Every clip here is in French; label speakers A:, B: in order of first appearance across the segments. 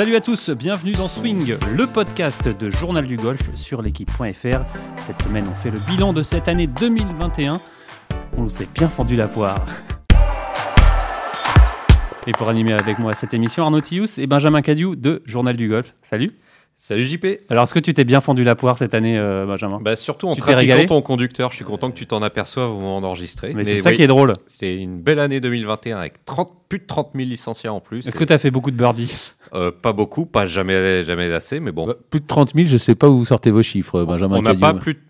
A: Salut à tous, bienvenue dans Swing, le podcast de Journal du Golf sur l'équipe.fr. Cette semaine, on fait le bilan de cette année 2021. On s'est bien fendu la poire. Et pour animer avec moi cette émission, Arnaud Thius et Benjamin Cadieu de Journal du Golf. Salut.
B: Salut JP.
A: Alors, est-ce que tu t'es bien fendu la poire cette année, euh, Benjamin
B: Bah surtout en
A: Tu t'es régalé
B: trafiquant ton conducteur, je suis content que tu t'en aperçoives au moment d'enregistrer.
A: Mais c'est ça qui est drôle.
B: C'est une belle année 2021 avec 30, plus de 30 000 licenciés en plus.
A: Est-ce que tu as fait beaucoup de birdies
B: Euh, Pas beaucoup, pas jamais, jamais assez, mais bon.
C: Bah, plus de 30 000, je sais pas où vous sortez vos chiffres, Benjamin.
B: on n'a pas plus de,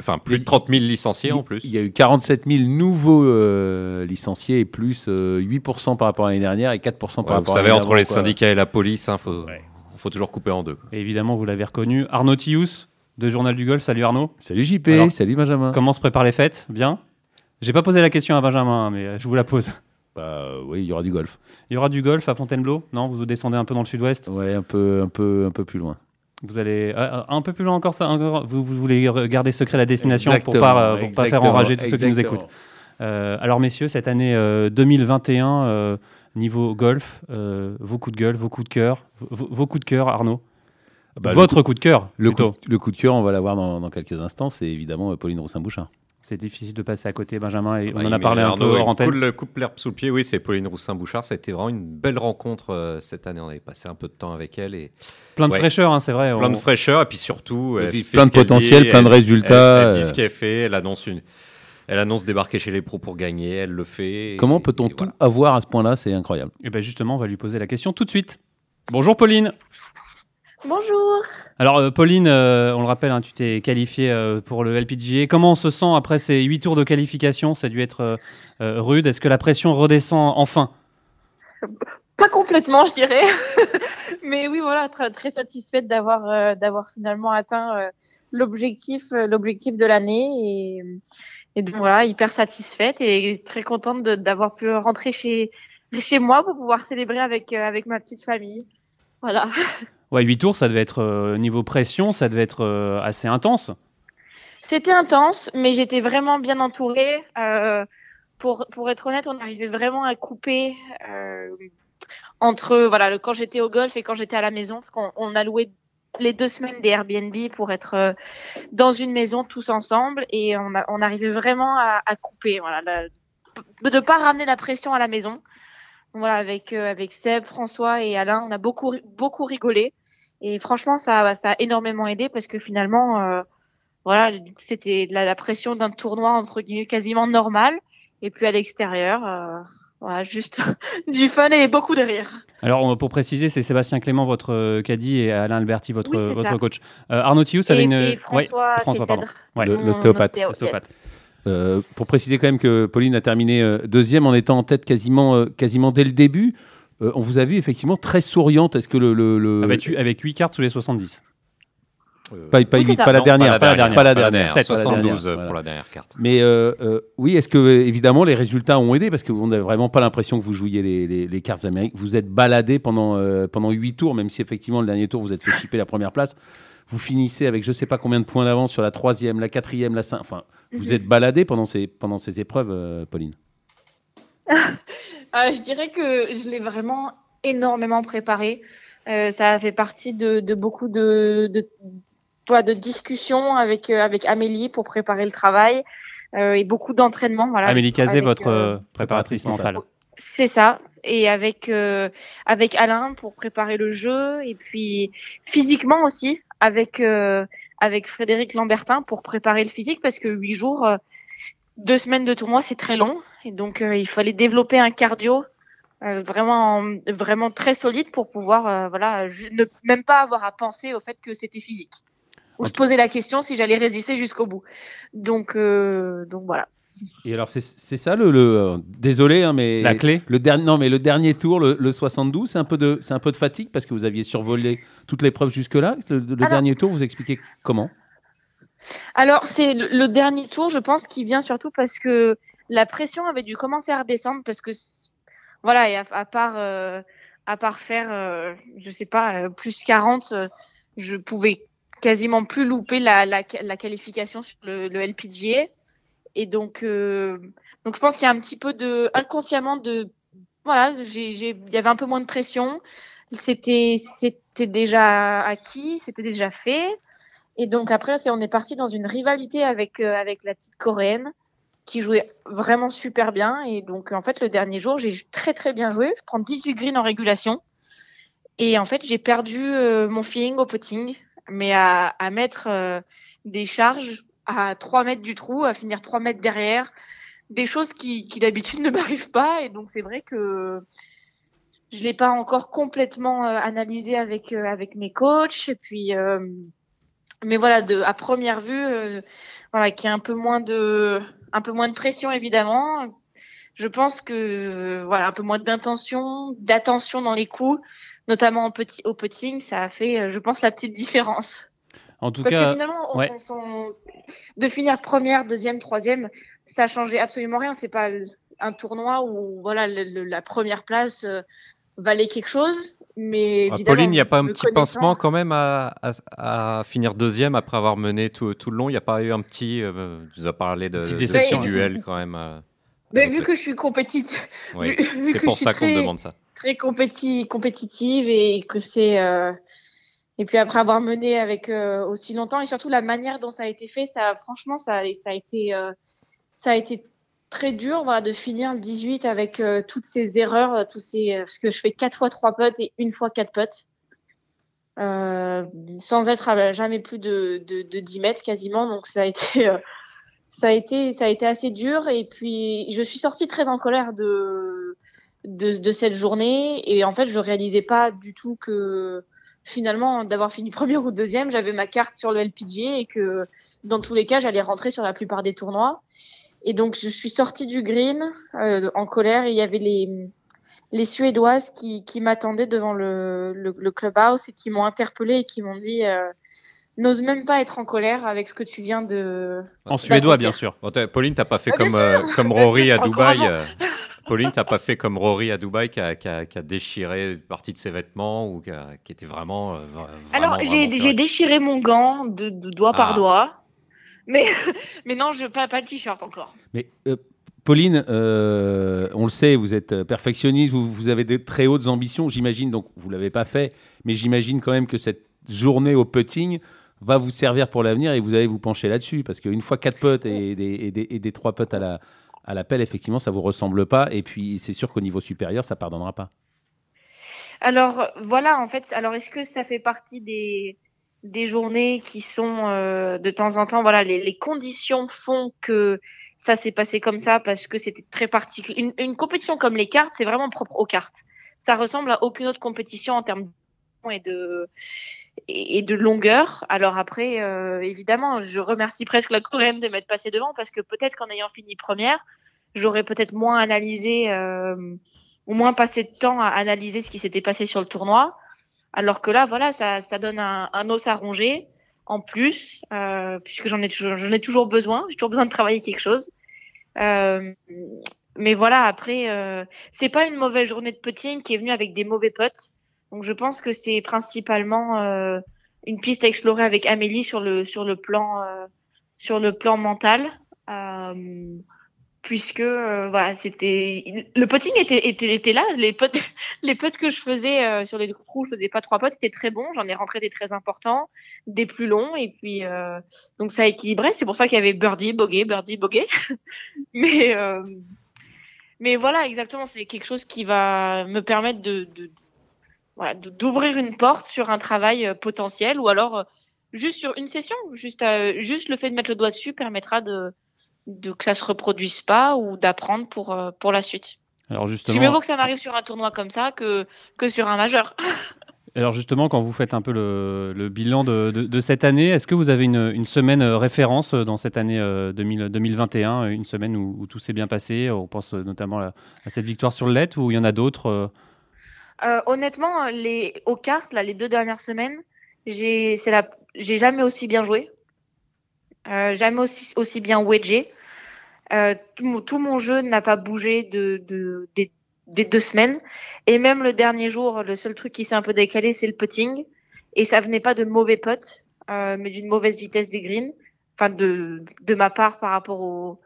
B: enfin, plus de 30 000 licenciés en plus.
C: Il y a eu 47 000 nouveaux euh, licenciés et plus euh, 8% par rapport à l'année dernière et 4% par
B: Ouais,
C: rapport
B: vous
C: à
B: savez,
C: l'année
B: entre les
C: d'avant, quoi.
B: syndicats et la police, il faut,
A: Ouais.
B: Faut toujours couper en deux.
A: Et évidemment, vous l'avez reconnu, Arnaud Thius de Journal du Golf. Salut Arnaud.
C: Salut JP,
A: Alors,
C: salut Benjamin.
A: Comment se préparent les fêtes? Bien? J'ai pas posé la question à Benjamin, mais euh, je vous la pose.
C: Bah, euh, oui, il y aura du golf.
A: Il y aura du golf à Fontainebleau? Non Vous descendez un peu dans le sud-ouest?
C: Ouais, un peu, un peu, un peu plus loin.
A: Vous allez euh, un peu plus loin encore ça encore, vous, vous voulez garder secret la destination pour pas, euh, pour pas faire enrager tous ceux qui nous écoutent. Euh, alors messieurs, cette année euh, 2021, euh, niveau golf, euh, vos coups de gueule, vos coups de cœur, vos, vos coups de cœur, Arnaud.
C: Bah, le
A: Votre coup, de cœur,
C: Le coup, le coup de cœur, on va l'avoir dans, dans quelques instants, c'est évidemment euh, Pauline Roussin-Bouchard.
A: C'est difficile de passer à côté, Benjamin, et on en a parlé un peu
B: Arnaud,
A: hors antenne.
B: Cool, coupe l'herbe sous le pied, oui, c'est Pauline Roussin-Bouchard. Ça a été vraiment une belle rencontre euh, cette année. On avait passé un peu de temps avec elle et
A: Plein de
B: Ouais.
A: fraîcheur, hein, c'est vrai.
B: plein
A: on-
B: de fraîcheur. Et puis surtout,
C: Et
B: elle
C: puis plein de potentiel,
B: dit,
C: plein de
B: elle-
C: résultats.
B: Elle, elle dit
C: euh.
B: ce qu'elle fait, elle annonce, une, elle annonce débarquer chez les pros pour gagner, elle le fait.
C: Comment
B: et-
C: peut-on
B: et
C: tout
B: voilà.
C: avoir à ce point-là? C'est incroyable.
A: Et ben justement, on va lui poser la question tout de suite. Bonjour Pauline.
D: Bonjour.
A: Alors euh, Pauline, euh, on le rappelle, hein, tu t'es qualifiée euh, pour le LPGA. Comment on se sent après ces huit tours de qualification? Ça a dû être euh, rude. Est-ce que la pression redescend enfin?
D: Pas complètement, je dirais. Mais oui, voilà, très, très satisfaite d'avoir euh, d'avoir finalement atteint euh, l'objectif euh, l'objectif de l'année et et donc voilà, hyper satisfaite et très contente d'avoir pu rentrer chez chez moi pour pouvoir célébrer avec euh, avec ma petite famille. Voilà.
A: Ouais, huit tours, ça devait être euh, niveau pression, ça devait être euh, assez intense.
D: C'était intense, mais j'étais vraiment bien entourée. Pour, pour être honnête, on arrivait vraiment à couper entre voilà le- quand j'étais au golf et quand j'étais à la maison, parce qu'on on a loué les deux semaines des Airbnb pour être euh, dans une maison tous ensemble et on, a, on arrivait vraiment à, à couper. Voilà, de ne pas ramener la pression à la maison. Voilà, avec euh, avec Seb, François et Alain, on a beaucoup beaucoup rigolé et franchement ça ça a énormément aidé parce que finalement euh, voilà, c'était la, la pression d'un tournoi entre guillemets quasiment normal. Et puis à l'extérieur, euh, voilà, juste du fun et beaucoup de rire.
A: Alors pour préciser, c'est Sébastien Clément, votre euh, caddie, et Alain Alberti, votre,
D: Oui,
A: votre
D: ça.
A: coach. Euh, Arnaud Thius avait
D: Et,
A: une...
D: et
A: ouais,
D: François,
A: François, pardon. Ouais.
C: L'ostéopathe. Euh, pour préciser quand même que Pauline a terminé euh, deuxième en étant en tête quasiment, euh, quasiment dès le début. Euh, on vous a vu effectivement très souriante. Est-ce que le, le, le-
A: Avec, avec 8 cartes sous les 70.
C: Pas,
D: Oui,
C: la
B: Non,
C: dernière,
A: pas la dernière,
C: pas la dernière,
B: dernière,
C: pas la
B: 72
C: dernière,
B: euh,
C: voilà.
B: pour la dernière carte.
C: Mais euh, euh, oui, est-ce que euh, évidemment les résultats ont aidé? Parce que on n'a vraiment pas l'impression que vous jouiez les, les- les cartes américaines. Vous êtes baladé pendant euh, pendant huit tours, même si effectivement le dernier tour vous êtes fait chipper la première place. Vous finissez avec je sais pas combien de points d'avance sur la troisième, la quatrième, la cinquième. Enfin, vous
D: Mhm.
C: êtes baladé pendant ces pendant ces épreuves, euh, Pauline.
D: Euh, je dirais que je l'ai vraiment énormément préparé. Euh, ça a fait partie de, de beaucoup de, de, toi, de discussions avec, euh, avec Amélie pour préparer le travail euh, et beaucoup d'entraînement. Voilà,
A: Amélie
D: avec,
A: votre
D: euh,
A: préparatrice mentale.
D: C'est ça. Et avec euh, avec Alain pour préparer le jeu et puis physiquement aussi avec euh, avec Frédéric Lambertin pour préparer le physique parce que huit jours, euh, deux semaines de tournoi c'est très long et donc euh, il fallait développer un cardio euh, vraiment vraiment très solide pour pouvoir euh, voilà ne même pas avoir à penser au fait que c'était physique ou se poser la question si j'allais résister jusqu'au bout. Donc euh, donc voilà.
C: Et alors c'est ça le, le euh, désolé hein, mais
A: La clé?
C: le dernier non mais le dernier tour le, le 72 c'est un peu de c'est un peu de fatigue parce que vous aviez survolé toute l'épreuve jusque là. Le, le
D: Alors-
C: dernier tour vous expliquez comment?
D: Alors, c'est le, le dernier tour, je pense, qui vient surtout parce que la pression avait dû commencer à redescendre parce que, voilà, et à, à part, euh, à part faire, euh, je sais pas, euh, plus 40, euh, je pouvais quasiment plus louper la, qualification sur le, LPGA. Et donc, euh, donc je pense qu'il y a un petit peu de, inconsciemment de, voilà, il y avait un peu moins de pression. c'était c'était déjà acquis, c'était déjà fait. Et donc après, c'est on est parti dans une rivalité avec euh, avec la petite coréenne qui jouait vraiment super bien. Et donc en fait, le dernier jour, j'ai très très bien joué. Je prends 18 greens en régulation. Et en fait, j'ai perdu euh, mon feeling au putting, mais à, à mettre euh, des charges à 3 mètres du trou, à finir 3 mètres derrière, des choses qui, qui d'habitude ne m'arrivent pas. Et donc c'est vrai que je l'ai pas encore complètement euh, analysé avec euh, avec mes coachs. Et puis, euh, mais voilà, de à première vue, voilà, qui a un peu moins de un peu moins de pression évidemment. Je pense que voilà, un peu moins d'intention, d'attention dans les coups, notamment au, petit, au putting, ça a fait, je pense, la petite différence.
A: En tout
D: Parce
A: cas,
D: que finalement, on-
A: ouais.
D: on s'en- de finir première, deuxième, troisième, ça changeait absolument rien. C'est pas un tournoi où voilà le- le- la première place euh, valait quelque chose, mais
B: Ah,
D: évidemment,
B: Pauline, il n'y a pas un petit pincement quand même à, à- à finir deuxième après avoir mené tout, tout le long? Il n'y a pas eu un petit. euh, tu nous as parlé de,
A: Petite
B: de
A: déception,
B: duels quand même. euh,
D: Mais vu
B: le-
D: que je suis compétitive,
B: oui. C'est pour ça qu'on me demande ça.
D: Très compéti- compétitive et que c'est euh, et puis après avoir mené avec euh, aussi longtemps et surtout la manière dont ça a été fait ça franchement ça, ça a été euh, ça a été très dur voilà de finir le 18 avec euh, toutes ces erreurs euh, tous ces parce que je fais quatre fois trois putts et une fois quatre putts euh, sans être à jamais plus de, de, de 10 mètres quasiment donc ça a été euh, ça a été ça a été assez dur. Et puis je suis sortie très en colère de de, de cette journée. Et en fait je réalisais pas du tout que finalement d'avoir fini première ou deuxième j'avais ma carte sur le LPGA et que dans tous les cas j'allais rentrer sur la plupart des tournois. Et donc je suis sortie du green euh, en colère. Et il y avait les les suédoises qui, qui m'attendaient devant le, le, le clubhouse et qui m'ont interpellée et qui m'ont dit euh, n'ose même pas être en colère avec ce que tu viens de
A: en suédois, bien sûr.
B: Bon, Pauline, t'as pas fait
D: Ah,
B: comme, euh, comme Rory à Dubaï. Pauline, t'as pas fait comme Rory à Dubaï qui a, qui a- qui a déchiré une partie de ses vêtements ou qui, a- qui était vraiment. euh,
D: Alors, j'ai déchiré mon gant de, de doigt
B: Ah.
D: par doigt. Mais, mais non, je, pas, pas le t-shirt encore.
C: Mais euh, Pauline, euh, on le sait, vous êtes perfectionniste, vous, vous avez de très hautes ambitions, j'imagine, donc vous ne l'avez pas fait, mais j'imagine quand même que cette journée au putting va vous servir pour l'avenir et vous allez vous pencher là-dessus, parce qu'une fois quatre putts et des, et des, et des trois putts à la, à la pelle, effectivement, ça vous ressemble pas, et puis c'est sûr qu'au niveau supérieur, ça pardonnera pas.
D: Alors, voilà, en fait, alors est-ce que ça fait partie des, des journées qui sont euh, de temps en temps, voilà, les, conditions font que ça s'est passé comme ça parce que c'était très particulier. Une, compétition comme les cartes, c'est vraiment propre aux cartes. Ça ressemble à aucune autre compétition en termes de et de longueur. Alors après, euh, évidemment, je remercie presque la Coréenne de m'être passée devant parce que peut-être qu'en ayant fini première, j'aurais peut-être moins analysé euh, ou moins passé de temps à analyser ce qui s'était passé sur le tournoi. Alors que là, voilà, ça, donne un, os à ronger en plus, euh, puisque j'en ai, ai toujours besoin. J'ai toujours besoin de travailler quelque chose. Mais voilà, après, c'est pas une mauvaise journée de putting qui est venue avec des mauvais potes. Donc je pense que c'est principalement euh, une piste à explorer avec Amélie sur le sur le plan euh, sur le plan mental. Euh, puisque voilà c'était le putting était, était était là. Les potes les putts que je faisais sur les trous je faisais pas trois putts c'était très bon. J'en ai rentré des très importants des plus longs et puis donc ça équilibrait c'est pour ça qu'il y avait birdie bogey birdie bogey mais mais voilà exactement c'est quelque chose qui va me permettre de voilà d'ouvrir une porte sur un travail euh, potentiel ou alors euh, juste sur une session juste euh, juste le fait de mettre le doigt dessus permettra de de que ça se reproduise pas ou d'apprendre pour pour la suite.
A: Alors
D: C'est mieux
A: justement,
D: vaut que ça m'arrive sur un tournoi comme ça que que sur un majeur.
A: alors justement, quand vous faites un peu le, le bilan de, de- de cette année, est-ce que vous avez une, une semaine référence dans cette année euh, 2000 2021, une semaine où, où tout s'est bien passé On pense notamment à, à cette victoire sur le let, ou il y en a d'autres euh,
D: honnêtement, les aux cartes là, les deux dernières semaines, j'ai la jamais aussi bien joué, euh, jamais aussi aussi bien wedgé. Euh, tout, mon, tout mon jeu n'a pas bougé de, de des, des deux semaines. Et même le dernier jour, le seul truc qui s'est un peu décalé, c'est le putting. Et ça venait pas de mauvais potes, euh, mais d'une mauvaise vitesse des greens, enfin de de ma part par rapport au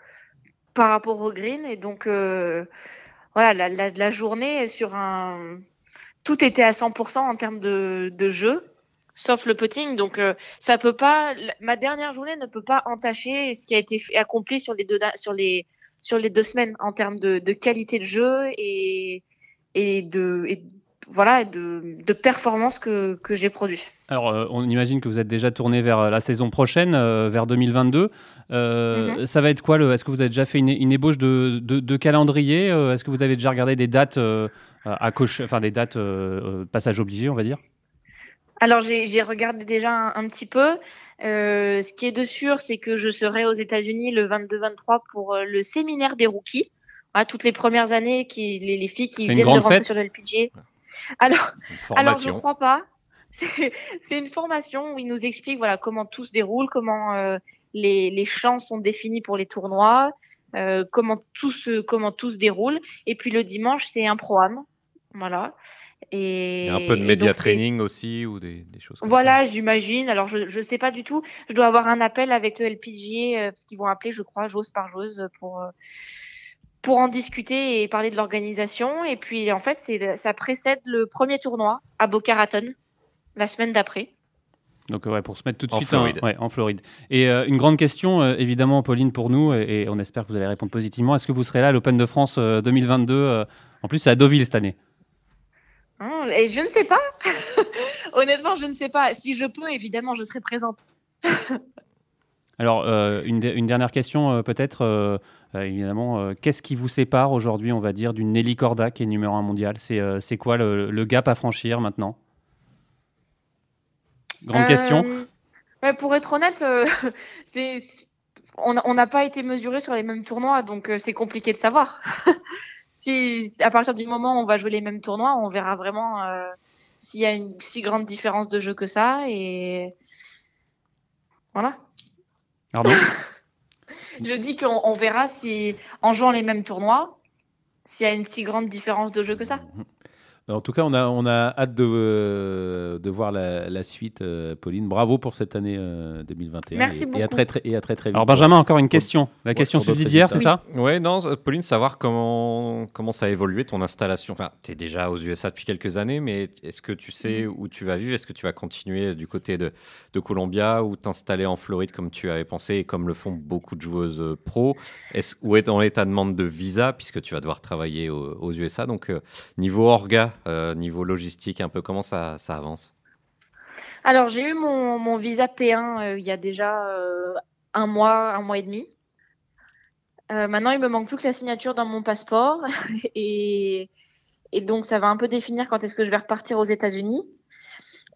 D: par rapport au green. Et donc euh, voilà la, la, la journée sur un tout était à 100% en termes de, de jeu, sauf le putting. Donc, euh, ça peut pas. Ma dernière journée ne peut pas entacher ce qui a été accompli sur les deux sur les sur les deux semaines en termes de, de qualité de jeu et et de et, voilà de, de performance que, que j'ai produit.
A: Alors, euh, on imagine que vous êtes déjà tourné vers euh, la saison prochaine, euh, vers 2022. Euh, Ça va être quoi Est-ce que vous avez déjà fait une, une ébauche de, de, de calendrier Est-ce que vous avez déjà regardé des dates à cocher, enfin des dates passage obligé, on va dire
D: Alors, j'ai regardé déjà un, un petit peu. Euh, ce qui est de sûr, c'est que je serai aux États-Unis le 22-23 pour le séminaire des rookies. Voilà, toutes les premières années, qui, les, les filles qui viennent de rentrer
A: fête
D: sur le LPGA. Alors, alors je
B: formation.
D: crois pas. C'est c'est une formation où ils nous expliquent voilà comment tout se déroule, comment euh, les, les champs sont définis pour les tournois, euh, comment tout se comment tout se déroule. Et puis le dimanche c'est un programme, voilà. Et
B: Il y a un peu de média
D: donc,
B: training aussi ou des, des choses comme
D: Voilà, j'imagine. Alors je je sais pas du tout. Je dois avoir un appel avec le LPGA euh, parce qu'ils vont appeler, je crois, joueuse par joueuse pour euh, pour en discuter et parler de l'organisation. Et puis en fait, c'est ça précède le premier tournoi à Boca Raton la semaine d'après.
A: Donc, ouais, pour se mettre tout de
B: En
A: suite
B: Floride.
A: ouais, en Floride. Et euh, une grande question, euh, évidemment, Pauline, pour nous, et, et on espère que vous allez répondre positivement. Est-ce que vous serez là à l'Open de France euh, 2022 euh, En plus, c'est à Deauville cette année?
D: Et je ne sais pas. Honnêtement, je ne sais pas. Si je peux, évidemment, je serai présente.
A: Alors, euh, une, de- une dernière question, euh, peut-être. euh, évidemment, euh, qu'est-ce qui vous sépare aujourd'hui, on va dire, d'une Nelly Corda qui est numéro un mondial? C'est euh, quoi le, le gap à franchir maintenant? Grande
D: Euh,
A: question.
D: ouais, pour être honnête, euh, c'est on on n'a pas été mesuré sur les mêmes tournois, donc c'est compliqué de savoir. Si à partir du moment où on va jouer les mêmes tournois, on verra vraiment euh, s'il y a une si grande différence de jeu que ça. Et voilà.
A: Pardon
D: Je dis qu'on on verra si en jouant les mêmes tournois, s'il y a une si grande différence de jeu que ça.
C: En tout cas, on a, on a hâte de, euh, de voir la, la suite, euh, Pauline. Bravo pour cette année euh, 2021.
D: Merci
C: et, et à
D: beaucoup.
C: très, très, et à très très vite.
A: Alors, Benjamin, encore une question. La
C: pour-
A: question subsidiaire, c'est ça
B: Ouais, non, euh, Pauline, savoir comment, comment ça a évolué ton installation. Enfin, tu es déjà aux USA depuis quelques années, mais est-ce que tu sais où tu vas vivre? Est-ce que tu vas continuer du côté de, de Columbia ou t'installer en Floride comme tu avais pensé et comme le font beaucoup de joueuses euh, pro? Est Où est dans ta demande de visa puisque tu vas devoir travailler aux, aux USA Donc, euh, niveau orga, euh, niveau logistique, un peu comment ça, ça avance?
D: Alors, j'ai eu mon, visa P1 euh, il y a déjà euh, un mois, un mois et demi. Maintenant, il me manque plus que la signature dans mon passeport. et, donc, ça va un peu définir quand est-ce que je vais repartir aux États-Unis.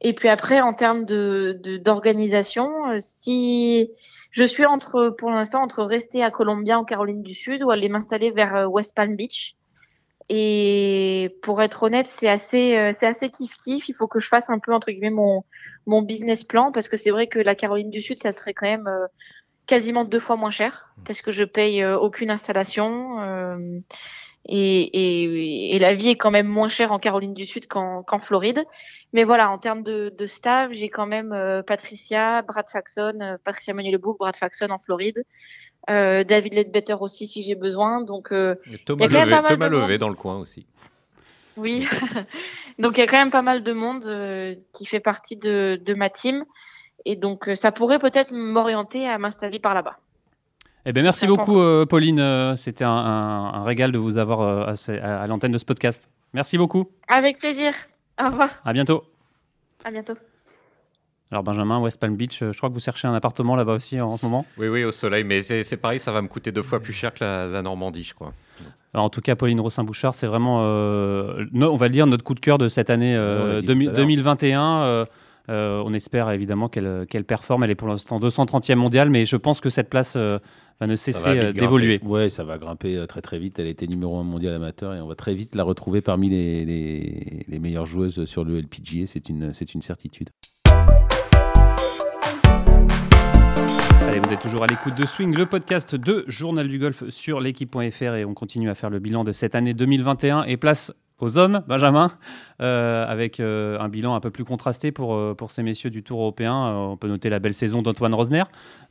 D: Et puis après, en termes d'organisation, si je suis entre, pour l'instant, entre rester à Columbia en Caroline du Sud ou aller m'installer vers West Palm Beach. Et pour être honnête, c'est assez, euh, c'est assez kiff kiff. Il faut que je fasse un peu entre guillemets mon mon business plan parce que c'est vrai que la Caroline du Sud, ça serait quand même euh, quasiment deux fois moins cher parce que je paye euh, aucune installation euh, et, et, et la vie est quand même moins chère en Caroline du Sud qu'en qu'en Floride. Mais voilà, en termes de, de staff, j'ai quand même euh, Patricia, Brad Faxon, euh, Patricia Manuel-Bouc, Brad Faxon en Floride, euh, David Ledbetter aussi si j'ai besoin. Donc euh,
B: Et Thomas
D: Il y a quand même mal
B: Thomas
D: monde.
B: Levé dans le coin aussi.
D: Oui, donc il y a quand même pas mal de monde euh, qui fait partie de, de ma team. Et donc euh, ça pourrait peut-être m'orienter à m'installer par là-bas.
A: Eh bien, merci beaucoup, euh, Pauline. Euh, C'était un, un- un régal de vous avoir euh, à, l'antenne de ce podcast. Merci beaucoup.
D: Avec plaisir. Au revoir.
A: À bientôt.
D: À bientôt.
A: Alors, Benjamin, West Palm Beach, je crois que vous cherchez un appartement là-bas aussi en, ce moment.
B: Oui, oui, au soleil, mais c'est pareil, ça va me coûter deux fois plus cher que la, la Normandie, je crois.
A: Alors, en tout cas, Pauline Rossin-Bouchard, c'est vraiment, euh, no- on va le dire, notre coup de cœur de cette année euh,
C: On l'a dit
A: 2000
C: tout à l'heure.
A: 2021. euh, euh, on espère évidemment qu'elle qu'elle performe. Elle est pour l'instant 230e mondiale, mais je pense que cette place euh, va ne cesser euh, d'évoluer.
C: Ouais, ça va grimper euh, très très vite. Elle était numéro un mondial amateur et on va très vite la retrouver parmi les, les, les meilleures joueuses sur le LPGA. C'est une, c'est une certitude.
A: Allez, vous êtes toujours à l'écoute de Swing, le podcast de Journal du Golf sur l'équipe.fr et on continue à faire le bilan de cette année 2021 et place aux hommes, Benjamin, euh, avec euh, un bilan un peu plus contrasté pour, euh, pour ces messieurs du Tour européen. on peut noter la belle saison d'Antoine Rosner.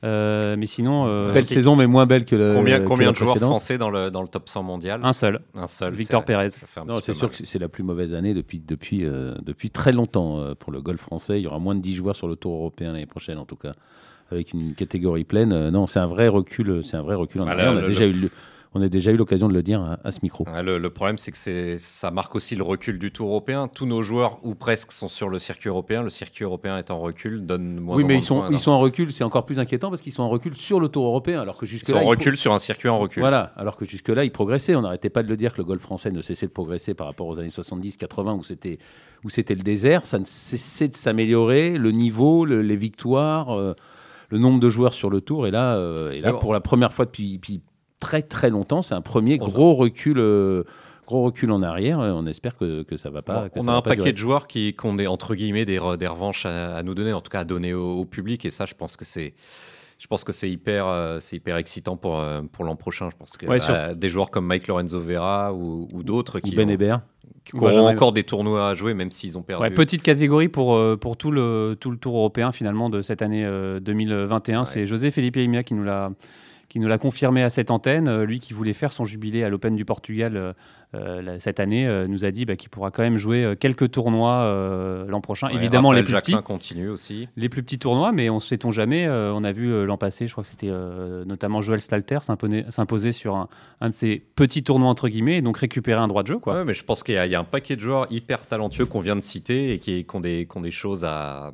A: mais sinon.
C: belle saison, mais moins belle que le.
B: Combien, combien de joueurs français dans le, dans le top 100 mondial
A: Un seul.
B: Un seul.
A: Victor Pérez.
C: Non, c'est sûr que c'est la plus mauvaise année depuis, depuis, depuis très longtemps pour le golf français. Il y aura moins de 10 joueurs sur le Tour européen l'année prochaine, en tout cas, avec une catégorie pleine. non, c'est un vrai recul. C'est un vrai recul en ah, arrière. on a déjà eu on a déjà eu l'occasion de le dire à, ce micro.
B: le, problème, c'est que ça marque aussi le recul du Tour européen. Tous nos joueurs, ou presque, sont sur le circuit européen. Le circuit européen est en recul, donne moins
C: Oui, mais ils, sont, ils sont en recul, c'est encore plus inquiétant parce qu'ils sont en recul sur le Tour européen. Alors que jusque
B: ils sont en recul sur un circuit en recul.
C: Voilà, alors que jusque-là, ils progressaient. On n'arrêtait pas de le dire que le golf français ne cessait de progresser par rapport aux années 70-80 où c'était, où c'était le désert. Ça ne cessait de s'améliorer, le niveau, les victoires. Euh, le nombre de joueurs sur le tour. Et là, euh, et là pour la première fois depuis, très très longtemps. C'est un premier gros recul. Euh, gros recul en arrière. On espère que, que ça va pas.
B: on a un paquet de joueurs qui, ont des, entre guillemets des, des revanches à, nous donner, en tout cas à donner au, public. Et ça, je pense que c'est. Je pense que c'est hyper, euh, c'est hyper excitant pour, euh, pour l'an prochain. Je pense que des joueurs comme Mike Lorenzo Vera ou, d'autres qui,
C: ben
B: qui auront encore des tournois à jouer, même s'ils ont perdu.
A: petite catégorie pour, pour tout, le, tout le tour européen finalement de cette année 2021. C'est José Felipe Imia qui nous l'a qui nous l'a confirmé à cette antenne. Euh, lui qui voulait faire son jubilé à l'Open du Portugal euh, cette année euh, nous a dit bah, qu'il pourra quand même jouer euh, quelques tournois l'an prochain. Évidemment, les plus petits.
B: continue aussi.
A: Les plus petits tournois, mais on ne sait-on jamais. on a vu l'an passé, je crois que c'était notamment Joël Stalter s'imposer sur un, de ces petits tournois entre guillemets, et donc récupérer un droit de jeu. Quoi.
B: mais je pense qu'il y, a un paquet de joueurs hyper talentueux qu'on vient de citer et qui, ont, des, des choses à,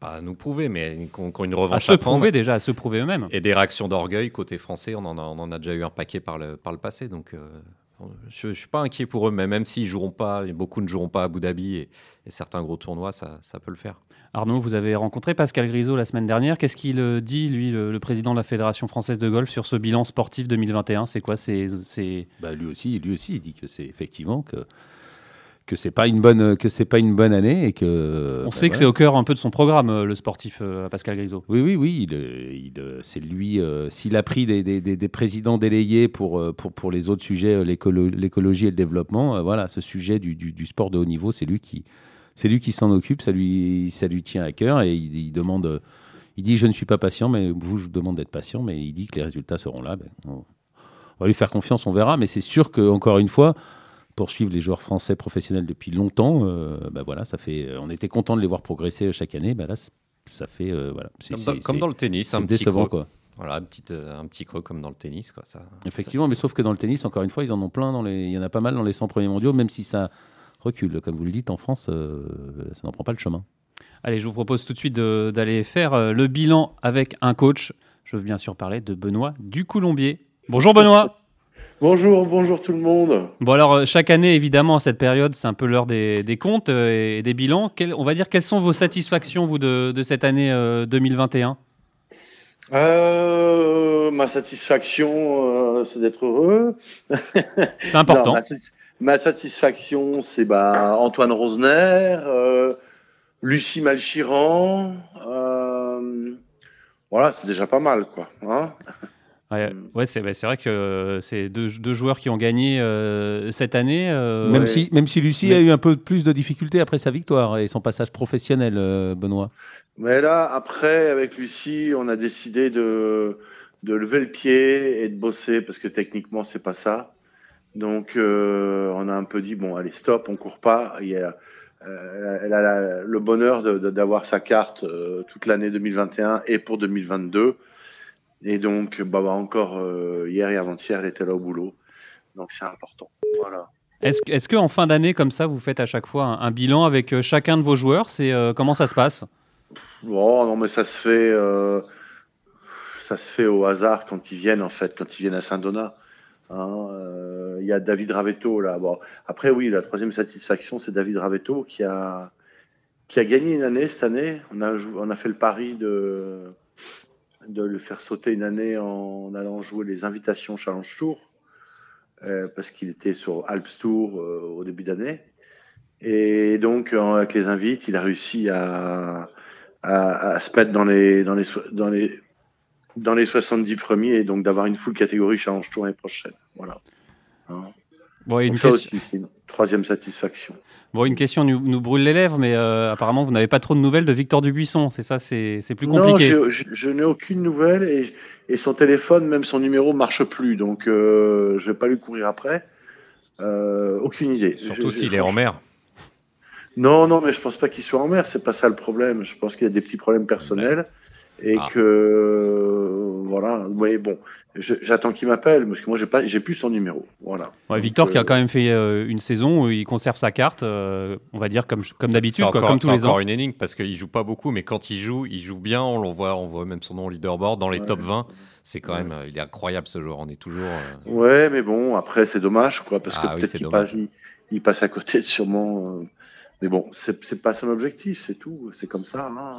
B: à, nous prouver, mais qui ont, une revanche
A: à, se prouver déjà, à se prouver eux-mêmes.
B: Et des réactions d'orgueil côté français, on en, a, on en a déjà eu un paquet par le, par le passé, donc. Je ne suis pas inquiet pour eux, mais même s'ils joueront pas, beaucoup ne joueront pas à Abu Dhabi et, certains gros tournois, ça, peut le faire.
A: Arnaud, vous avez rencontré Pascal Grisot la semaine dernière. Qu'est-ce qu'il euh, dit, lui, le, président de la Fédération française de golf, sur ce bilan sportif 2021 C'est quoi? C'est,
C: bah, Lui aussi, lui aussi, il dit que c'est effectivement que que c'est pas une bonne que c'est pas une bonne année et que
A: on bah sait que c'est au cœur un peu de son programme euh, le sportif euh, Pascal Grisot.
C: Oui oui oui, il, c'est lui euh, s'il a pris des, des, des, présidents délayés pour, pour pour les autres sujets l'écologie et le développement, voilà, ce sujet du, du, du, sport de haut niveau, c'est lui qui c'est lui qui s'en occupe, ça lui ça lui tient à cœur et il, demande il dit je ne suis pas patient mais vous je vous demande d'être patient mais il dit que les résultats seront là, ben, on va lui faire confiance, on verra mais c'est sûr que encore une fois poursuivre les joueurs français professionnels depuis longtemps, euh, bah voilà, ça fait, euh, on était content de les voir progresser chaque année. Bah là, ça fait euh, voilà.
B: Comme, dans, le tennis, un petit creux. quoi. Voilà, un petit, un petit creux comme dans le tennis. Quoi, ça,
C: Effectivement, mais sauf que dans le tennis, encore une fois, ils en ont plein. Dans les... Il y en a pas mal dans les 100 premiers mondiaux, même si ça recule. Comme vous le dites, en France, ça n'en prend pas le chemin.
A: Allez, je vous propose tout de suite d'aller faire le bilan avec un coach. Je veux bien sûr parler de Benoît Ducoulombier. Bonjour Benoît
E: Bonjour, bonjour tout le monde.
A: Bon alors euh, chaque année évidemment à cette période c'est un peu l'heure des, comptes euh, et des bilans. on va dire quelles sont vos satisfactions vous de, cette année 2021
E: euh, Ma satisfaction c'est d'être heureux.
A: C'est important.
E: ma, satisfaction c'est bah, Antoine Rosner, Lucie Malchiran. voilà c'est déjà pas mal quoi. Hein
A: Ouais, mm. ouais c'est vrai que c'est deux, deux, joueurs qui ont gagné euh, cette année.
C: Euh, même, si, même si Lucie a eu un peu plus de difficultés après sa victoire et son passage professionnel, euh, Benoît.
E: Mais là, après, avec Lucie, on a décidé de, de lever le pied et de bosser parce que techniquement, c'est pas ça. Donc, on a un peu dit bon, allez, stop, on court pas. Il y a, elle a le bonheur d'avoir sa carte toute l'année 2021 et pour 2022. Et donc, bah, bah encore euh, hier et avant-hier, elle était là au boulot. Donc, c'est important. Voilà.
A: Est-ce est qu'en fin d'année, comme ça, vous faites à chaque fois un, bilan avec euh, chacun de vos joueurs? C'est euh, Comment ça se passe?
E: Oh, Non, mais ça se fait. ça se fait au hasard quand ils viennent, en fait, quand ils viennent à Saint-Donat. Hein, il y a David Ravetto là. Bon, après, oui, la troisième satisfaction, c'est David Ravetto qui a, qui a gagné une année cette année. On a, on a fait le pari de de le faire sauter une année en allant jouer les invitations Challenge Tour, euh, parce qu'il était sur Alps Tour euh, au début d'année. Et donc, avec les invites, il a réussi à, à, se mettre dans les, dans, les, dans, les, dans les 70 premiers et donc d'avoir une full catégorie Challenge Tour l'année prochaine. Voilà. Hein.
A: Une, question...
E: troisième satisfaction.
A: Bon, une question nous, nous brûle les lèvres, mais euh, apparemment, vous n'avez pas trop de nouvelles de Victor Dubuisson. C'est ça, c'est plus compliqué.
E: Non, je, je, n'ai aucune nouvelle et, et, son téléphone, même son numéro, marche plus. Donc, euh, je vais pas lui courir après. Euh, aucune idée.
B: Surtout s'il est en mer.
E: Non, non, mais je pense pas qu'il soit en mer. C'est pas ça le problème. Je pense qu'il y a des petits problèmes personnels et ah. que voilà. Oui, bon, j'attends qu'il m'appelle parce que moi j'ai pas, j'ai plus son numéro. Voilà.
A: Ouais, Victor qui a euh, quand même fait euh, une saison où il conserve sa carte, euh, on va dire comme comme d'habitude, comme tous les ans.
B: encore une énigme parce qu'il joue pas beaucoup, mais quand il joue, il joue bien. On le voit, on voit même son nom au leaderboard dans les top 20. C'est quand même, il est incroyable ce joueur. On est toujours.
E: Ouais, mais bon, après c'est dommage quoi parce que ah peut-être qu'il passe, il, passe à côté de sûrement. mais bon, c'est pas son objectif, c'est tout. C'est comme ça. Hein.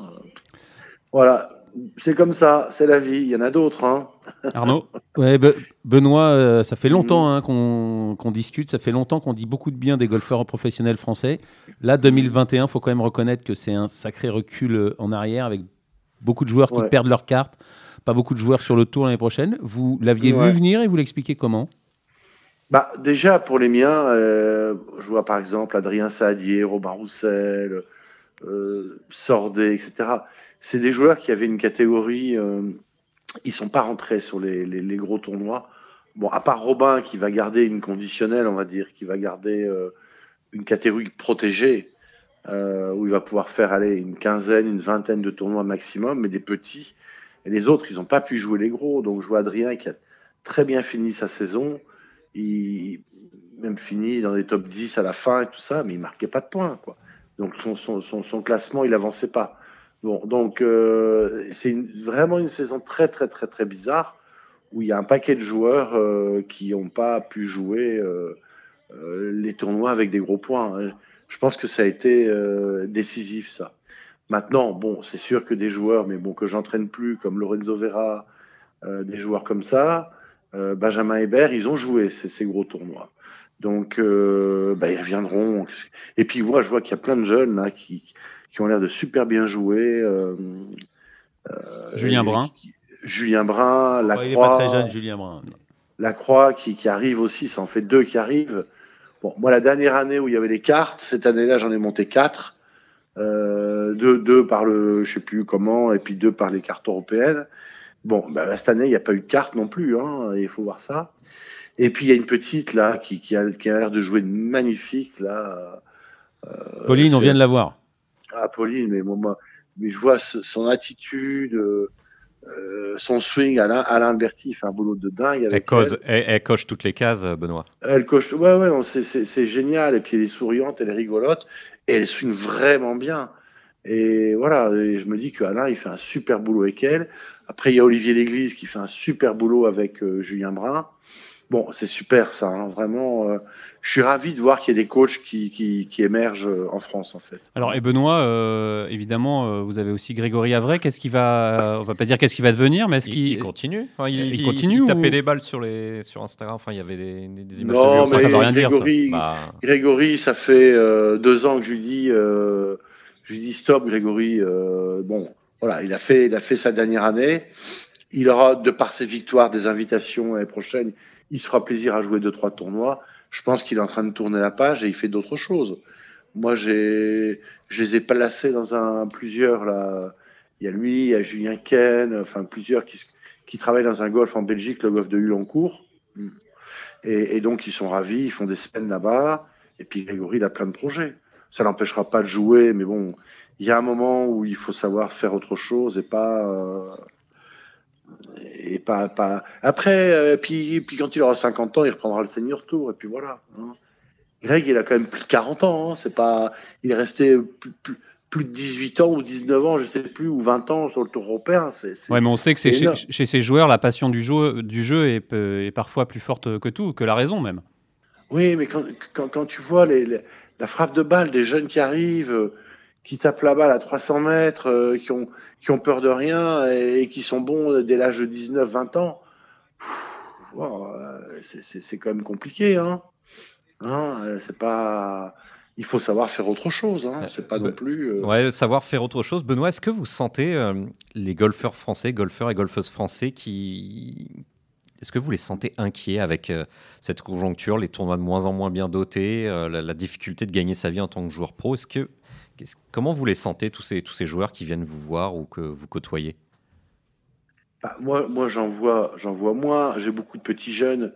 E: Voilà c'est comme ça, c'est la vie. Il y en a d'autres. Hein.
A: Arnaud
C: ouais, Benoît, euh, ça fait longtemps hein, qu'on discute, ça fait longtemps qu'on dit beaucoup de bien des golfeurs professionnels français. Là, 2021, il faut quand même reconnaître que c'est un sacré recul euh, en arrière avec beaucoup de joueurs qui perdent leur carte, pas beaucoup de joueurs sur le tour l'année prochaine. Vous l'aviez vu venir et vous l'expliquez comment?
E: Bah, Déjà, pour les miens, euh, je vois par exemple Adrien Saadier, Robin Roussel, Sordet, etc c'est des joueurs qui avaient une catégorie. Euh, ils sont pas rentrés sur les, gros tournois. Bon, à part Robin qui va garder une conditionnelle, on va dire, qui va garder euh, une catégorie protégée, euh, où il va pouvoir faire aller une quinzaine, une vingtaine de tournois maximum, mais des petits. Et les autres, ils n'ont pas pu jouer les gros. Donc je vois Adrien qui a très bien fini sa saison. Il même fini dans les top 10 à la fin et tout ça, mais il marquait pas de points. Quoi. Donc son, son classement, il avançait pas. Bon, donc euh, c'est vraiment une saison très très très très bizarre où il y a un paquet de joueurs euh, qui n'ont pas pu jouer euh, euh, les tournois avec des gros points. Hein. Je pense que ça a été euh, décisif ça. Maintenant, bon, c'est sûr que des joueurs, mais bon que j'entraîne plus, comme Lorenzo Vera, des joueurs comme ça, Benjamin Hébert, ils ont joué ces gros tournois. Donc, bah, ils reviendront. Et puis, moi, je vois qu'il y a plein de jeunes là qui, qui ont l'air de super bien jouer. Euh,
A: euh, Julien Brun.
E: Julien Brun, la
C: Il pas très jeune, Julien Brun.
E: La Croix qui, qui arrive aussi, ça en fait deux qui arrivent. Bon, moi, la dernière année où il y avait les cartes, cette année-là, j'en ai monté quatre. Euh, deux, deux par le, je sais plus comment, et puis deux par les cartes européennes. Bon, bah, cette année, il n'y a pas eu de cartes non plus, hein, il faut voir ça. Et puis, il y a une petite, là, qui, qui a, qui a l'air de jouer magnifique, là.
A: Euh, Pauline, on vient de la voir
E: à Pauline, mais moi, mais je vois son attitude, euh, son swing. Alain, Alain Alberti fait un boulot de dingue.
B: Avec elle, elle, coche toutes les cases, Benoît.
E: Elle coche, ouais, ouais, c'est génial. Et puis elle est souriante, elle est rigolote, et elle swing vraiment bien. Et voilà, et je me dis que Alain, il fait un super boulot avec elle. Après, il y a Olivier Léglise qui fait un super boulot avec euh, Julien Brun. Bon, c'est super ça, hein, vraiment. Euh, je suis ravi de voir qu'il y a des coachs qui, qui, qui, émergent euh, en France en fait.
A: Alors et Benoît, euh, évidemment, vous avez aussi Grégory Avray. Qu'est-ce qui va, on va pas dire qu'est-ce qui va devenir, mais est-ce qu'il
B: il continue il, continue. Il, tapait des balles sur les sur Instagram. Enfin, il y avait des, des images
E: non,
B: de
E: mais ça, ça veut rien Grégory, dire. Ça. Bah... Grégory, ça fait deux ans que je lui dis, je lui dis stop, Grégory. bon, voilà, il a fait, il a fait sa dernière année. Il aura, de par ses victoires, des invitations l'année prochaine il se fera plaisir à jouer deux trois tournois. Je pense qu'il est en train de tourner la page et il fait d'autres choses. Moi, j'ai, je les ai placés dans un plusieurs là. Il y a lui, il y a Julien Ken, enfin plusieurs qui, travaillent dans un golf en Belgique, le golf de Hulancourt. Et, et donc ils sont ravis, ils font des semaines là-bas. Et puis Grégory, il a plein de projets. Ça l'empêchera pas de jouer, mais bon, il y a un moment où il faut savoir faire autre chose et pas euh, et pas, pas... Après, euh, puis, puis quand il aura 50 ans, il reprendra le senior tour, et puis voilà. Hein. Greg, il a quand même plus de 40 ans, hein. c'est pas, il est resté plus, plus, plus, de 18 ans ou 19 ans, je sais plus, ou 20 ans sur le tour européen. C'est,
A: ouais, mais on sait que c'est chez, chez, ces joueurs, la passion du jeu, du jeu est, est, parfois plus forte que tout, que la raison même.
E: Oui, mais quand, quand, quand tu vois les, les, la frappe de balle des jeunes qui arrivent, qui tapent la balle à 300 mètres, euh, qui, ont, qui ont peur de rien et, qui sont bons dès l'âge de 19-20 ans, euh, c'est quand même compliqué. Hein. hein c'est pas. Il faut savoir faire autre chose. Hein. C'est pas non plus.
B: Euh... Ouais, savoir faire autre chose. Benoît, est-ce que vous sentez euh, les golfeurs français, golfeurs et golfeuses français qui est-ce que vous les sentez inquiets avec cette conjoncture, les tournois de moins en moins bien dotés, la, difficulté de gagner sa vie en tant que joueur pro? Est-ce que comment vous les sentez tous ces joueurs qui viennent vous voir ou que vous côtoyez?
E: Bah, moi, j'en vois, j'en vois moins. J'ai beaucoup de petits jeunes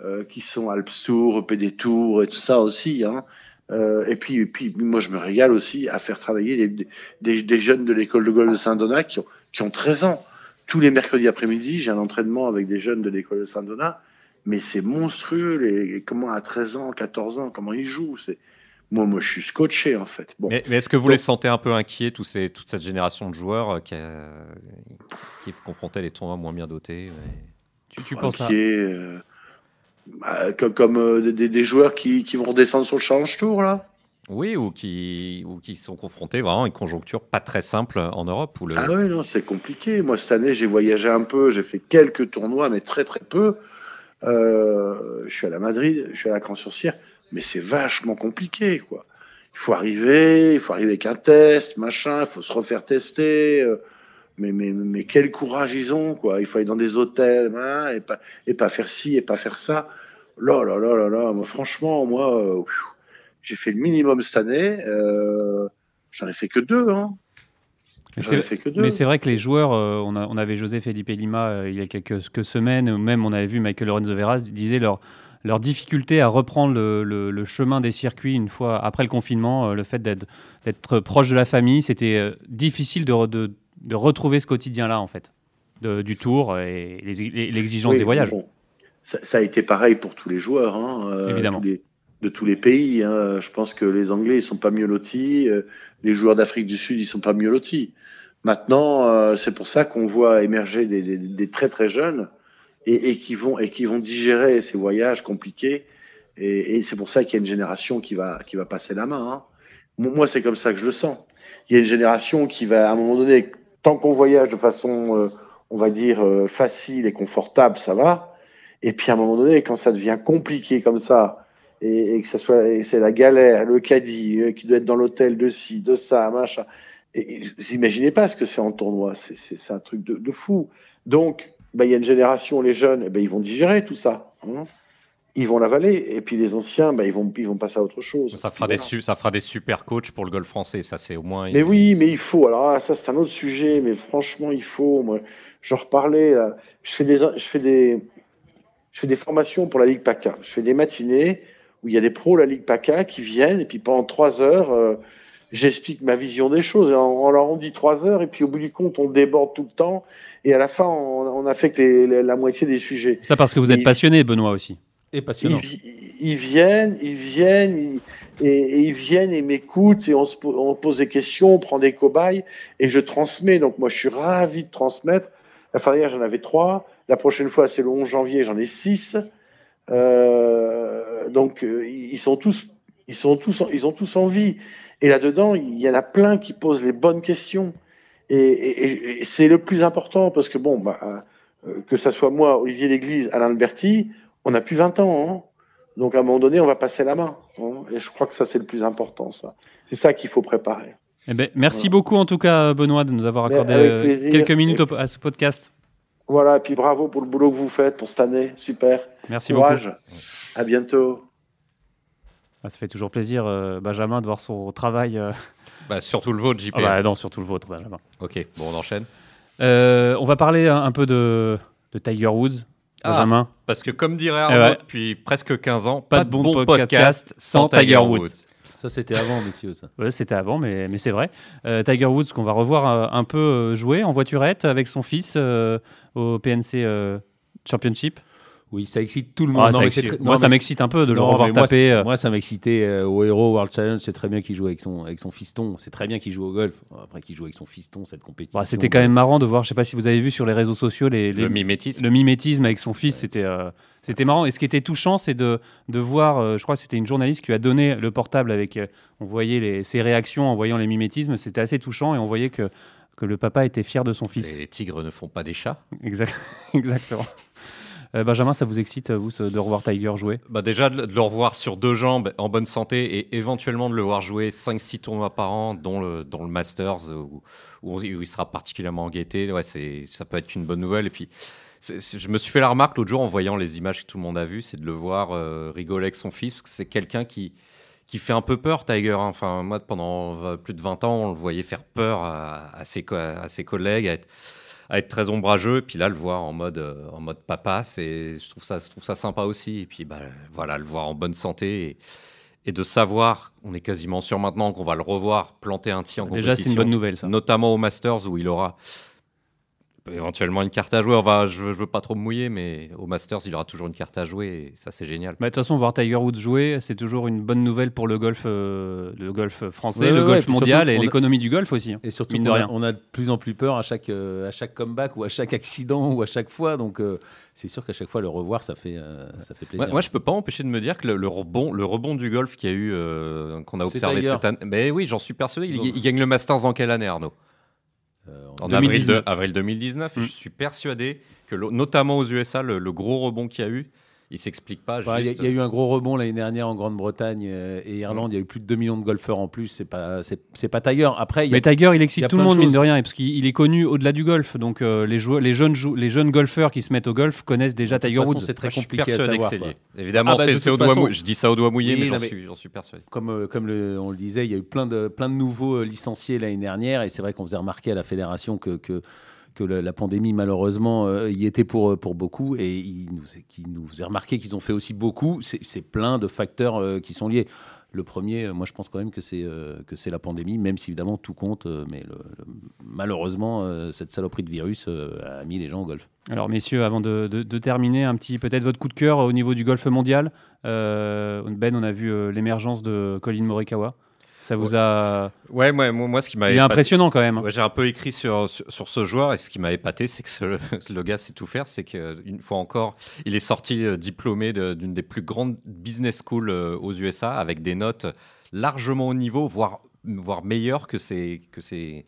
E: euh, qui sont Alps Tour, PD Tour et tout ça aussi. Hein. Euh, et puis, moi, je me régale aussi à faire travailler des, jeunes de l'école de golf de Saint-Donat qui ont, qui ont 13 ans. Tous les mercredis après-midi, j'ai un entraînement avec des jeunes de l'école de Saint-Donat. Mais c'est monstrueux, les, comment à 13 ans, 14 ans, comment ils jouent. Moi, moi, je suis scotché en fait.
B: Bon. Mais, est-ce que vous les sentez un peu inquiets, tous ces, toute cette génération de joueurs euh, qui, qui confrontaient les tournois moins bien dotés
A: Tu, tu penses à...
E: euh, bah, comme, comme euh, des, des, joueurs qui, qui, vont descendre sur le challenge tour là?
B: Oui, ou qui, ou qui sont confrontés vraiment à une conjoncture pas très simple en Europe. Où le...
E: Ah oui, non, c'est compliqué. Moi, cette année, j'ai voyagé un peu, j'ai fait quelques tournois, mais très très peu. Euh, je suis à la Madrid, je suis à la Cran-sur-Cire mais c'est vachement compliqué, quoi. Il faut arriver, il faut arriver avec un test, machin, il faut se refaire tester. Euh, mais, mais, mais quel courage ils ont, quoi. Il faut aller dans des hôtels, hein, et, pas, et pas faire ci, et pas faire ça. Là, là, là, là, là. Moi, franchement, moi, euh, j'ai fait le minimum cette année. Euh, J'en ai fait que deux, hein.
A: Mais c'est vrai que les joueurs, euh, on, a, on, avait José Felipe Lima euh, il y a quelques, quelques, semaines, ou même on avait vu Michael Lorenzo Veras, disait leur, leur difficulté à reprendre le, chemin des circuits une fois après le confinement, euh, le fait d'être proche de la famille, c'était euh, difficile de, de, retrouver ce quotidien-là, en fait, du tour et l'exigence des voyages.
E: ça, a été pareil pour tous les joueurs, hein, euh,
A: Évidemment.
E: de tous les pays. Hein. Je pense que les Anglais, ils sont pas mieux lotis, les joueurs d'Afrique du Sud, ils sont pas mieux lotis. Maintenant, c'est pour ça qu'on voit émerger des, des, très très jeunes et, et, qui vont et qui vont digérer ces voyages compliqués. Et, et c'est pour ça qu'il y a une génération qui va qui va passer la main. Hein. Moi, c'est comme ça que je le sens. Il y a une génération qui va, à un moment donné, tant qu'on voyage de façon, euh, on va dire, euh, facile et confortable, ça va. Et puis à un moment donné, quand ça devient compliqué comme ça, et, et que ça soit, c'est la galère, le caddie euh, qui doit être dans l'hôtel de ci, de ça, machin. Et, vous imaginez pas ce que c'est en tournoi. C'est un truc de, de fou. Donc, ben, il y a une génération, les jeunes, ben, ils vont digérer tout ça. Hein. ils vont l'avaler. Et puis les anciens, ben, ils, vont, ils vont passer à autre chose.
B: Ça fera, des, ça fera des super coachs pour le golf français, ça c'est au moins.
E: Mais oui, mais il faut. Alors ah, ça c'est un autre sujet, mais franchement, il faut. Moi, je reparlais, Je, fais des, je, fais des, je fais des formations pour la Ligue PACA. Je fais des matinées où il y a des pros de la Ligue PACA qui viennent et puis pendant trois heures, euh, j'explique ma vision des choses. On, leur on dit trois heures et puis au bout du compte, on déborde tout le temps et à la fin, on, on a fait que les, la moitié des sujets.
A: Ça parce que vous êtes passionné, Benoît aussi.
C: Et passionnant.
E: Ils, ils viennent, ils viennent, et, et, ils viennent et m'écoutent et on, se, on pose des questions, on prend des cobayes et je transmets. Donc moi, je suis ravi de transmettre. La fois dernière, j'en avais trois. La prochaine fois, c'est le 11 janvier, j'en ai six. Euh, donc euh, ils sont tous, ils sont tous, ils ont tous envie. Et là-dedans, il y en a plein qui posent les bonnes questions. Et, et, et c'est le plus important parce que bon, bah, euh, que ça soit moi, Olivier L'Église, Alain Alberti, on a plus 20 ans. Hein. Donc à un moment donné, on va passer la main. Hein. Et je crois que ça, c'est le plus important. Ça, c'est ça qu'il faut préparer.
A: Eh ben, merci voilà. beaucoup en tout cas, Benoît, de nous avoir accordé euh, quelques minutes puis, à ce podcast.
E: Voilà, et puis bravo pour le boulot que vous faites pour cette année. Super.
A: Merci Courage. beaucoup.
E: À bientôt.
A: Ah, ça fait toujours plaisir, euh, Benjamin, de voir son travail. Euh...
B: Bah, surtout le vôtre, JP.
A: Ah bah, non, surtout le vôtre, Benjamin.
B: Ok, bon, on enchaîne.
A: Euh, on va parler un, un, peu de, de Tiger Woods. Benjamin.
B: Ah, parce que comme dirait Arnaud, ouais. depuis presque 15 ans,
A: pas, pas de bon, bon podcast, podcast, sans Tiger Woods. Woods.
C: Ça, c'était avant, messieurs. Ça.
A: Ouais, c'était avant, mais, mais c'est vrai. Euh, Tiger Woods, qu'on va revoir euh, un peu jouer en voiturette avec son fils euh, au PNC Championship.
C: Oui, ça excite tout le monde.
A: Ah, non, ça moi, ça m'excite un peu de le revoir taper.
C: Moi, moi ça m'excitait euh, au Hero World Challenge. C'est très bien qu'il joue avec son, avec son fiston. C'est très bien qu'il joue au golf. Après qu'il joue avec son fiston, cette compétition.
A: Bah, c'était quand même marrant de voir. Je sais pas si vous avez vu sur les réseaux sociaux les, les
B: le mimétisme.
A: Le mimétisme avec son fils, ouais. c'était. Euh, c'était marrant. Et ce qui était touchant, c'est de, de voir, euh, je crois que c'était une journaliste qui lui a donné le portable avec, euh, on voyait les, ses réactions en voyant les mimétismes. C'était assez touchant et on voyait que, que le papa était fier de son fils.
B: Les tigres ne font pas des chats.
A: Exact, exactement. Euh, Benjamin, ça vous excite, vous, de revoir Tiger jouer?
B: Bah Déjà, de le revoir sur deux jambes, en bonne santé, et éventuellement de le voir jouer 5-6 tournois par an, dont le, Masters, où, où, il sera particulièrement en gaieté. Ça peut être une bonne nouvelle. Et puis, je me suis fait la remarque l'autre jour en voyant les images que tout le monde a vues, c'est de le voir euh, rigoler avec son fils, parce que c'est quelqu'un qui, qui fait un peu peur, Tiger. Hein. Enfin, moi, pendant plus de 20 ans, on le voyait faire peur à, ses, à ses, collègues, à être, très ombrageux. Et puis là, le voir en mode, euh, en mode papa, je trouve, ça, je trouve ça sympa aussi. Et puis bah, voilà, le voir en bonne santé. Et, et de savoir, on est quasiment sûr maintenant qu'on va le revoir planter un tir en
A: Déjà, c'est une bonne nouvelle, ça.
B: Notamment au Masters où il aura éventuellement une carte à jouer. Enfin, je veux, veux pas trop me mouiller, mais au Masters, il aura toujours une carte à jouer et ça, c'est génial.
A: Bah, de toute façon, voir Tiger Woods jouer, c'est toujours une bonne nouvelle pour le golf, euh, le golf français, le golf mondial et l'économie du golf aussi. Hein.
C: Et surtout, on, a, on, a, de plus en plus peur à chaque, euh, à chaque comeback ou à chaque accident ou à chaque fois. Donc, euh, c'est sûr qu'à chaque fois, le revoir, ça fait, ça fait plaisir.
B: Moi, je peux pas empêcher de me dire que le, rebond, le rebond du golf qu'il y a eu, qu'on a observé cette année. Mais oui, j'en suis persuadé. Il, il, gagne le Masters dans quelle année, Arnaud? Euh, en avril, 2019. Je mm. suis persuadé que, notamment aux USA, le gros rebond qu'il y a eu, il s'explique pas.
C: Il y, a eu un gros rebond l'année dernière en Grande-Bretagne euh, et Irlande. Il y a eu plus de 2 millions de golfeurs en plus. C'est pas, c'est, pas Tiger. Après,
A: mais Tiger, il excite tout le monde mine de rien, parce qu'il est connu au-delà du golf. Donc euh, les, joueurs, les jeunes, les jeunes golfeurs qui se mettent au golf connaissent déjà Tiger Woods.
C: C'est très compliqué à savoir.
B: Évidemment, ah bah, c'est, au doigt je dis ça au doigt mouillé, mais, j'en, suis, suis, persuadé.
C: Comme, euh, comme on le disait, il y a eu plein de, plein de nouveaux licenciés l'année dernière, et c'est vrai qu'on faisait remarquer à la fédération que, que que la, pandémie, malheureusement, euh, y était pour, euh, pour beaucoup. Et il nous, qui nous faisait remarquer qu'ils ont fait aussi beaucoup. C'est plein de facteurs euh, qui sont liés. Le premier, moi, je pense quand même que c'est que c'est la pandémie, même si évidemment tout compte. mais malheureusement, cette saloperie de virus a mis les gens au golf.
A: Alors, messieurs, avant de, de, terminer, un petit peut-être votre coup de cœur au niveau du golf mondial. ben, on a vu l'émergence de Colin Morikawa. Ça vous a.
B: Ouais, moi, moi, ce qui m'a.
A: Il est impressionnant quand même.
B: J'ai un peu écrit sur, sur, ce joueur et ce qui m'a épaté, c'est que le gars sait tout faire. C'est qu'une fois encore, il est sorti euh, diplômé d'une des plus grandes business schools euh, aux USA avec des notes largement au niveau, voire, voire meilleures que ses, que ses,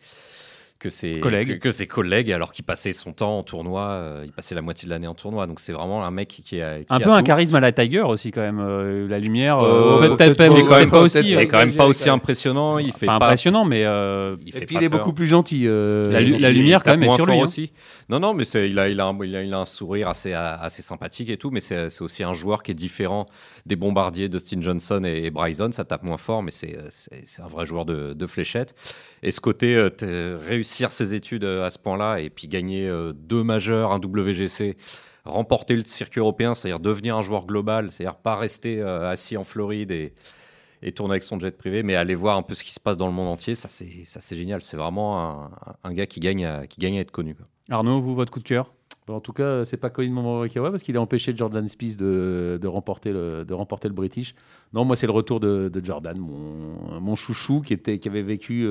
B: que ses collègues, que, ses collègues alors qu'il passait son temps en tournoi, euh, il passait la moitié de l'année en tournoi. Donc c'est vraiment un mec qui, est
A: un peu un charisme à la Tiger aussi quand même. Euh, la lumière, euh, peut-être quand même pas aussi.
B: Il est quand même pas aussi impressionnant. Il fait pas,
A: impressionnant, mais
C: il fait Et puis il est beaucoup plus gentil.
A: La, lumière quand même est sur lui hein. aussi.
B: Non non, mais il a, il a, un, il a, un sourire assez assez sympathique et tout, mais c'est aussi un joueur qui est différent des bombardiers Dustin Johnson et, Bryson. Ça tape moins fort, mais c'est un vrai joueur de, de fléchettes. Et ce côté réussi réussir ses études euh, à ce point-là et puis gagner euh, deux majeurs, un WGC, remporter le circuit européen, c'est-à-dire devenir un joueur global, c'est-à-dire pas rester euh, assis en Floride et, et, tourner avec son jet privé, mais aller voir un peu ce qui se passe dans le monde entier, ça c'est, ça, c'est génial. C'est vraiment un, gars qui gagne, à, qui gagne à être connu.
A: Arnaud, vous, votre coup de cœur?
C: En tout cas, c'est pas Colin Morikawa parce qu'il a empêché Jordan Spieth de, de, remporter le, de remporter le British. Non, moi, c'est le retour de, de Jordan, mon, mon, chouchou qui, était, qui avait vécu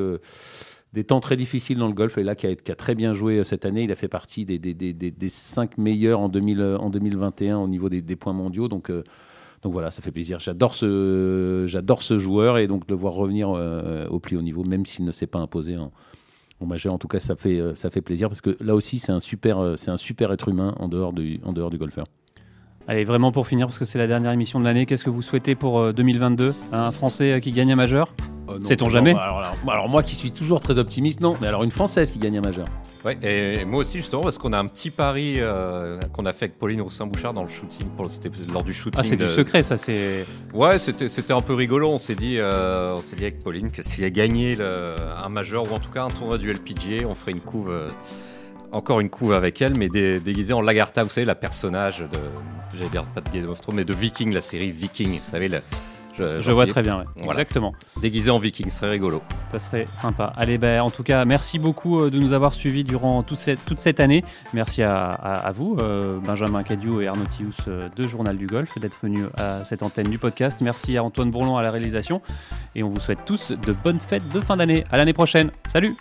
C: des temps très difficiles dans le golf et là qui a, très bien joué euh, cette année. Il a fait partie des, des, meilleurs en, 2000, euh, 2021 au niveau des, points mondiaux. Donc, euh, donc voilà, ça fait plaisir. J'adore ce, joueur et donc le voir revenir au plus haut niveau, même s'il ne s'est pas imposé en, en, majeur. En tout cas, ça fait, ça fait plaisir parce que là aussi, c'est un super, un super être humain en dehors du, en dehors du golfeur.
A: Allez, vraiment pour finir, parce que c'est la dernière émission de l'année, qu'est-ce que vous souhaitez pour 2022 Un Français qui gagne un majeur? Euh, Sait-on jamais
C: bah, alors, moi qui suis toujours très optimiste, non. Mais alors une Française qui gagne un majeur.
B: Ouais, et moi aussi justement parce qu'on a un petit pari euh, qu'on a fait avec Pauline Roussin-Bouchard dans le shooting, c'était lors du shooting.
A: Ah c'est du secret ça, c'est.
B: Ouais, c'était un peu rigolo. On s'est dit, euh, on s'est dit avec Pauline que s'il a gagné le, un majeur ou en tout cas un tournoi du LPGA, on ferait une couve. encore une couve avec elle, mais déguisée en Lagarta, vous savez, la personnage de, j'allais dire pas de Game of Thrones, mais de Viking, la série Viking, vous savez, le,
A: je, vois très bien, exactement.
B: Déguisé en viking, ce serait rigolo.
A: Ça serait sympa. Allez, ben, en tout cas, merci beaucoup euh, de nous avoir suivis durant toute cette, toute cette année. Merci à, vous, euh, Benjamin Cadieu et Arnaud Tius euh, de Journal du Golf, d'être venus à cette antenne du podcast. Merci à Antoine Bourlon à la réalisation. Et on vous souhaite tous de bonnes fêtes de fin d'année. À l'année prochaine. Salut